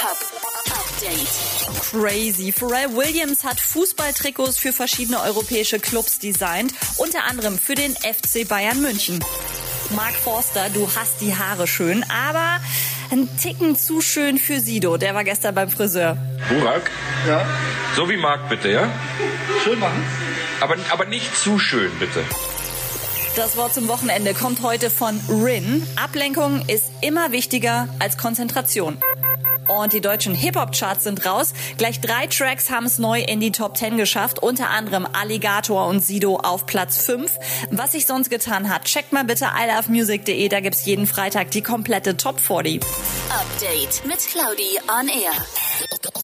Pop Update. Crazy. Pharrell Williams hat Fußballtrikots für verschiedene europäische Clubs designt, unter anderem für den FC Bayern München. Mark Forster, du hast die Haare schön, aber ein Ticken zu schön für Sido. Der war gestern beim Friseur. Burak, Ja, so wie Marc bitte, ja? schön machen. Aber, aber nicht zu schön, bitte. Das Wort zum Wochenende kommt heute von Rin. Ablenkung ist immer wichtiger als Konzentration. Und die deutschen Hip-Hop-Charts sind raus. Gleich drei Tracks haben es neu in die Top 10 geschafft. Unter anderem Alligator und Sido auf Platz 5. Was sich sonst getan hat, checkt mal bitte ilovemusic.de. Da gibt's jeden Freitag die komplette Top 40. Update mit Claudi on Air.